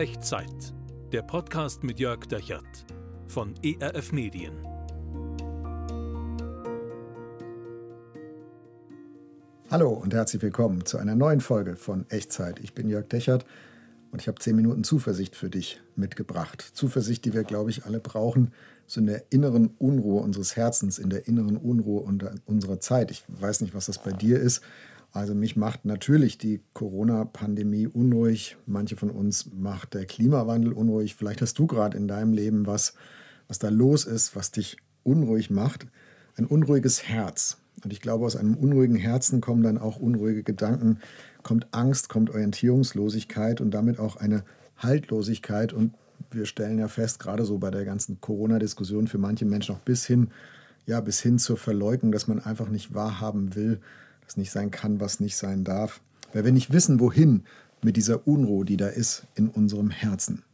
Echtzeit. Der Podcast mit Jörg Dechert von ERF Medien. Hallo und herzlich willkommen zu einer neuen Folge von Echtzeit. Ich bin Jörg Dechert und ich habe zehn Minuten Zuversicht für dich mitgebracht. Zuversicht, die wir, glaube ich, alle brauchen, so in der inneren Unruhe unseres Herzens, in der inneren Unruhe unserer Zeit. Ich weiß nicht, was das bei dir ist. Also mich macht natürlich die Corona-Pandemie unruhig. Manche von uns macht der Klimawandel unruhig. Vielleicht hast du gerade in deinem Leben was, was da los ist, was dich unruhig macht. Ein unruhiges Herz. Und ich glaube, aus einem unruhigen Herzen kommen dann auch unruhige Gedanken, kommt Angst, kommt Orientierungslosigkeit und damit auch eine Haltlosigkeit. Und wir stellen ja fest, gerade so bei der ganzen Corona-Diskussion für manche Menschen auch bis hin, ja, bis hin zur Verleugnung, dass man einfach nicht wahrhaben will, was nicht sein kann, was nicht sein darf. Weil wir nicht wissen, wohin mit dieser Unruhe, die da ist in unserem Herzen.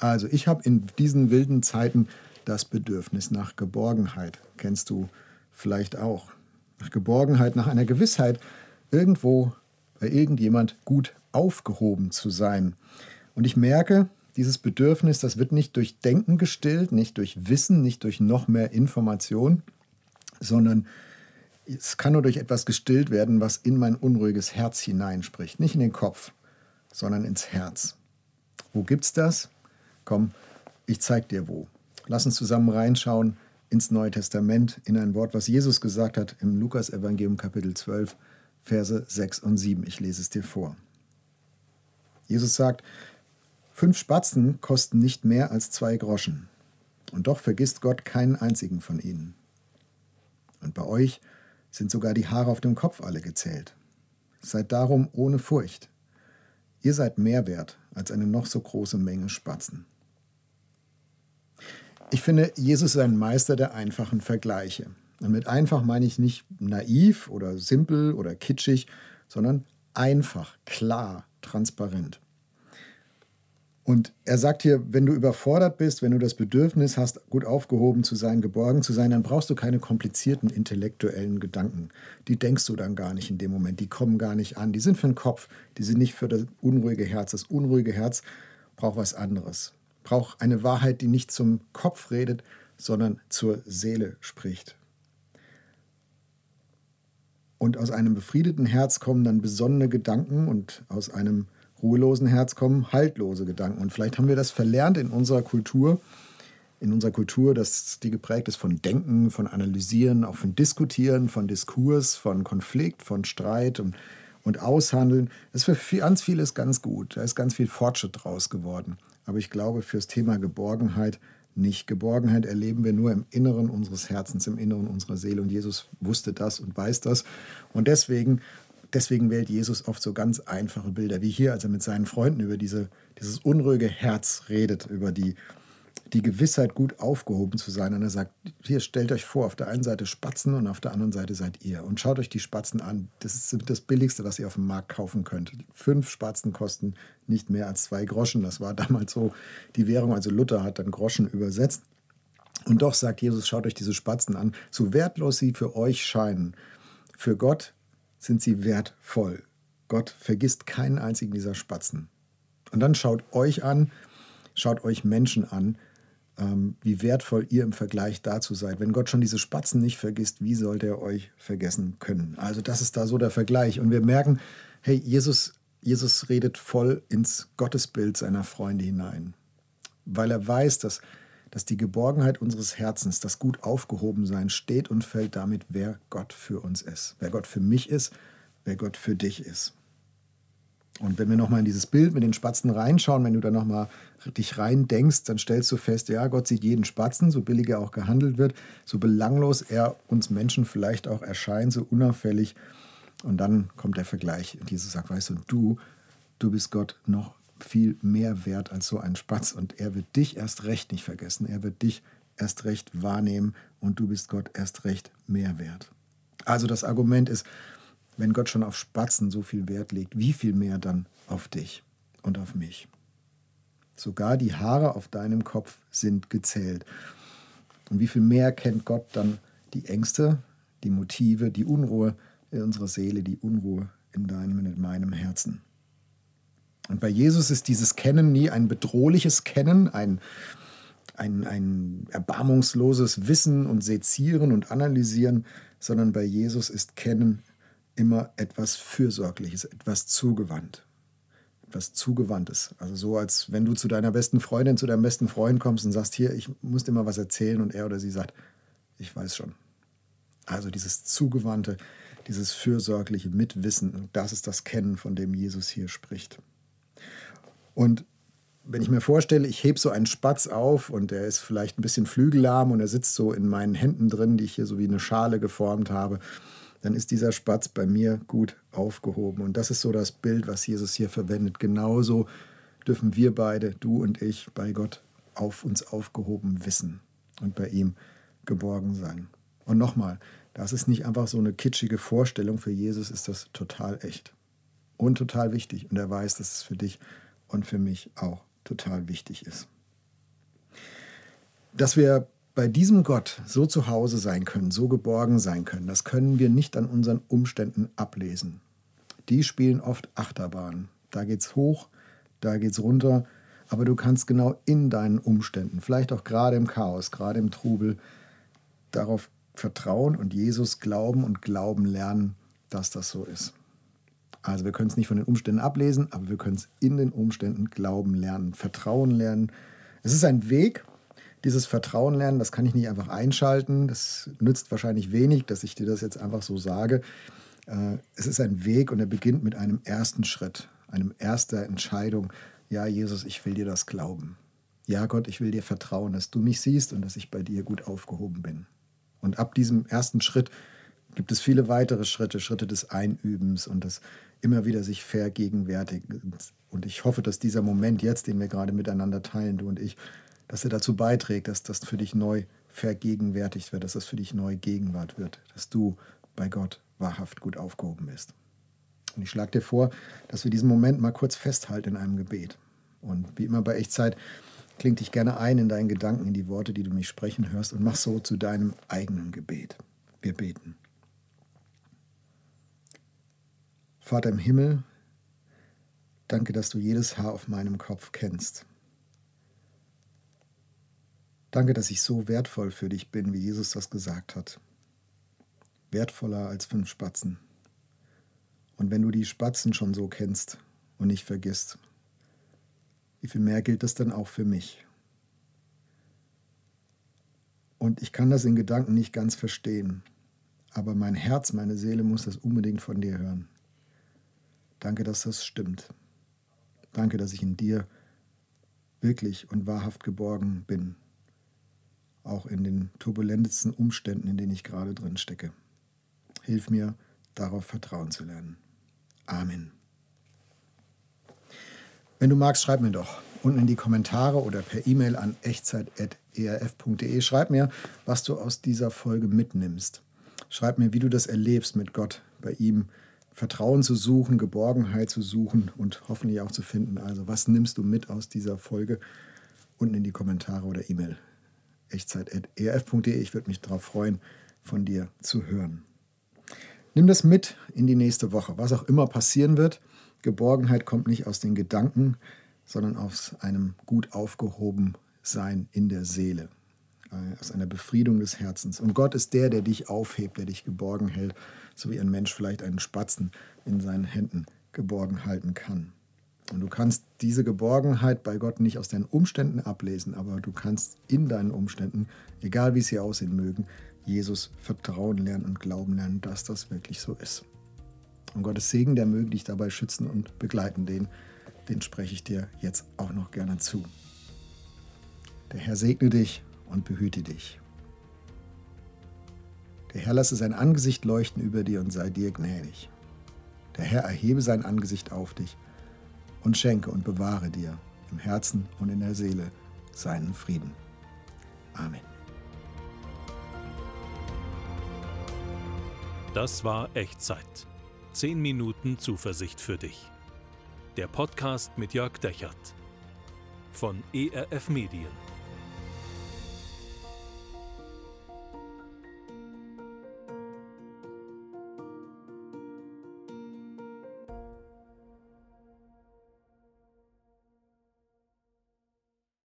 Also ich habe in diesen wilden Zeiten das Bedürfnis nach Geborgenheit. Kennst du vielleicht auch. Nach Geborgenheit, nach einer Gewissheit, irgendwo bei irgendjemand gut aufgehoben zu sein. Und ich merke, dieses Bedürfnis, das wird nicht durch Denken gestillt, nicht durch Wissen, nicht durch noch mehr Information, sondern es kann nur durch etwas gestillt werden, was in mein unruhiges Herz hineinspricht. Nicht in den Kopf, sondern ins Herz. Wo gibt's das? Komm, ich zeig dir wo. Lass uns zusammen reinschauen ins Neue Testament, in ein Wort, was Jesus gesagt hat im Lukas-Evangelium Kapitel 12, Verse 6 und 7. Ich lese es dir vor. Jesus sagt, fünf Spatzen kosten nicht mehr als zwei Groschen. Und doch vergisst Gott keinen einzigen von ihnen. Und bei euch sind sogar die Haare auf dem Kopf alle gezählt. Seid darum ohne Furcht. Ihr seid mehr wert als eine noch so große Menge Spatzen. Ich finde, Jesus ist ein Meister der einfachen Vergleiche. Und mit einfach meine ich nicht naiv oder simpel oder kitschig, sondern einfach, klar, transparent. Und er sagt hier, wenn du überfordert bist, wenn du das Bedürfnis hast, gut aufgehoben zu sein, geborgen zu sein, dann brauchst du keine komplizierten intellektuellen Gedanken. Die denkst du dann gar nicht in dem Moment, die kommen gar nicht an. Die sind für den Kopf, die sind nicht für das unruhige Herz. Das unruhige Herz braucht was anderes. Braucht eine Wahrheit, die nicht zum Kopf redet, sondern zur Seele spricht. Und aus einem befriedeten Herz kommen dann besonnene Gedanken und aus einem ruhelosen Herz kommen haltlose Gedanken. Und vielleicht haben wir das verlernt in unserer Kultur, in unserer Kultur, dass die geprägt ist von Denken, von Analysieren, auch von Diskutieren, von Diskurs, von Konflikt, von Streit und, und Aushandeln. Das ist für ganz vieles ganz gut. Da ist ganz viel Fortschritt draus geworden. Aber ich glaube, fürs Thema Geborgenheit nicht. Geborgenheit erleben wir nur im Inneren unseres Herzens, im Inneren unserer Seele. Und Jesus wusste das und weiß das. Und deswegen deswegen wählt Jesus oft so ganz einfache Bilder, wie hier, als er mit seinen Freunden über diese, dieses unruhige Herz redet, über die, die Gewissheit, gut aufgehoben zu sein. Und er sagt, hier stellt euch vor, auf der einen Seite Spatzen und auf der anderen Seite seid ihr. Und schaut euch die Spatzen an. Das ist das Billigste, was ihr auf dem Markt kaufen könnt. Fünf Spatzen kosten nicht mehr als zwei Groschen. Das war damals so die Währung. Also Luther hat dann Groschen übersetzt. Und doch sagt Jesus, schaut euch diese Spatzen an, so wertlos sie für euch scheinen. Für Gott sind sie wertvoll. Gott vergisst keinen einzigen dieser Spatzen. Und dann schaut euch an, schaut euch Menschen an, ähm, wie wertvoll ihr im Vergleich dazu seid. Wenn Gott schon diese Spatzen nicht vergisst, wie sollte er euch vergessen können? Also das ist da so der Vergleich. Und wir merken, hey, Jesus, Jesus redet voll ins Gottesbild seiner Freunde hinein, weil er weiß, dass dass die Geborgenheit unseres Herzens, das gut aufgehoben sein, steht und fällt damit, wer Gott für uns ist. Wer Gott für mich ist, wer Gott für dich ist. Und wenn wir nochmal in dieses Bild mit den Spatzen reinschauen, wenn du da nochmal dich rein denkst, dann stellst du fest, ja, Gott sieht jeden Spatzen, so billig er auch gehandelt wird, so belanglos er uns Menschen vielleicht auch erscheint, so unauffällig. Und dann kommt der Vergleich. Und Jesus sagt, weißt du, du, du bist Gott noch viel mehr wert als so ein Spatz. Und er wird dich erst recht nicht vergessen. Er wird dich erst recht wahrnehmen und du bist Gott erst recht mehr wert. Also das Argument ist, wenn Gott schon auf Spatzen so viel Wert legt, wie viel mehr dann auf dich und auf mich? Sogar die Haare auf deinem Kopf sind gezählt. Und wie viel mehr kennt Gott dann die Ängste, die Motive, die Unruhe in unserer Seele, die Unruhe in deinem und in meinem Herzen? Und bei Jesus ist dieses Kennen nie ein bedrohliches Kennen, ein, ein, ein erbarmungsloses Wissen und Sezieren und Analysieren, sondern bei Jesus ist Kennen immer etwas Fürsorgliches, etwas zugewandt. Etwas Zugewandtes. Also so, als wenn du zu deiner besten Freundin, zu deinem besten Freund kommst und sagst, hier, ich muss dir mal was erzählen und er oder sie sagt, ich weiß schon. Also dieses Zugewandte, dieses fürsorgliche Mitwissen, das ist das Kennen, von dem Jesus hier spricht. Und wenn ich mir vorstelle, ich hebe so einen Spatz auf und er ist vielleicht ein bisschen flügellahm und er sitzt so in meinen Händen drin, die ich hier so wie eine Schale geformt habe, dann ist dieser Spatz bei mir gut aufgehoben. Und das ist so das Bild, was Jesus hier verwendet. Genauso dürfen wir beide, du und ich, bei Gott auf uns aufgehoben wissen und bei ihm geborgen sein. Und nochmal, das ist nicht einfach so eine kitschige Vorstellung. Für Jesus ist das total echt und total wichtig. Und er weiß, dass es für dich und für mich auch total wichtig ist. Dass wir bei diesem Gott so zu Hause sein können, so geborgen sein können, das können wir nicht an unseren Umständen ablesen. Die spielen oft Achterbahn. Da geht's hoch, da geht's runter, aber du kannst genau in deinen Umständen, vielleicht auch gerade im Chaos, gerade im Trubel, darauf vertrauen und Jesus glauben und glauben lernen, dass das so ist. Also wir können es nicht von den Umständen ablesen, aber wir können es in den Umständen glauben lernen, vertrauen lernen. Es ist ein Weg, dieses Vertrauen lernen, das kann ich nicht einfach einschalten. Das nützt wahrscheinlich wenig, dass ich dir das jetzt einfach so sage. Äh, es ist ein Weg und er beginnt mit einem ersten Schritt, einem erster Entscheidung. Ja, Jesus, ich will dir das glauben. Ja, Gott, ich will dir vertrauen, dass du mich siehst und dass ich bei dir gut aufgehoben bin. Und ab diesem ersten Schritt gibt es viele weitere Schritte, Schritte des Einübens und das immer wieder sich vergegenwärtigen. Und ich hoffe, dass dieser Moment jetzt, den wir gerade miteinander teilen, du und ich, dass er dazu beiträgt, dass das für dich neu vergegenwärtigt wird, dass das für dich neu Gegenwart wird, dass du bei Gott wahrhaft gut aufgehoben bist. Und ich schlage dir vor, dass wir diesen Moment mal kurz festhalten in einem Gebet. Und wie immer bei Echtzeit, kling dich gerne ein in deinen Gedanken, in die Worte, die du mich sprechen hörst und mach so zu deinem eigenen Gebet. Wir beten. Vater im Himmel, danke, dass du jedes Haar auf meinem Kopf kennst. Danke, dass ich so wertvoll für dich bin, wie Jesus das gesagt hat. Wertvoller als fünf Spatzen. Und wenn du die Spatzen schon so kennst und nicht vergisst, wie viel mehr gilt das dann auch für mich? Und ich kann das in Gedanken nicht ganz verstehen, aber mein Herz, meine Seele muss das unbedingt von dir hören. Danke, dass das stimmt. Danke, dass ich in dir wirklich und wahrhaft geborgen bin, auch in den turbulentesten Umständen, in denen ich gerade drin stecke. Hilf mir, darauf vertrauen zu lernen. Amen. Wenn du magst, schreib mir doch unten in die Kommentare oder per E-Mail an echtzeit.erf.de. Schreib mir, was du aus dieser Folge mitnimmst. Schreib mir, wie du das erlebst mit Gott, bei ihm Vertrauen zu suchen, Geborgenheit zu suchen und hoffentlich auch zu finden. Also was nimmst du mit aus dieser Folge? Unten in die Kommentare oder E-Mail. echtzeit.erf.de. Ich würde mich darauf freuen, von dir zu hören. Nimm das mit in die nächste Woche. Was auch immer passieren wird, Geborgenheit kommt nicht aus den Gedanken, sondern aus einem gut aufgehoben Sein in der Seele, aus einer Befriedung des Herzens. Und Gott ist der, der dich aufhebt, der dich geborgen hält so wie ein Mensch vielleicht einen Spatzen in seinen Händen geborgen halten kann. Und du kannst diese Geborgenheit bei Gott nicht aus deinen Umständen ablesen, aber du kannst in deinen Umständen, egal wie sie aussehen mögen, Jesus vertrauen lernen und glauben lernen, dass das wirklich so ist. Und Gottes Segen, der möge dich dabei schützen und begleiten, den, den spreche ich dir jetzt auch noch gerne zu. Der Herr segne dich und behüte dich. Der Herr lasse sein Angesicht leuchten über dir und sei dir gnädig. Der Herr erhebe sein Angesicht auf dich und schenke und bewahre dir im Herzen und in der Seele seinen Frieden. Amen. Das war Echtzeit. 10 Minuten Zuversicht für dich. Der Podcast mit Jörg Dechert von ERF Medien.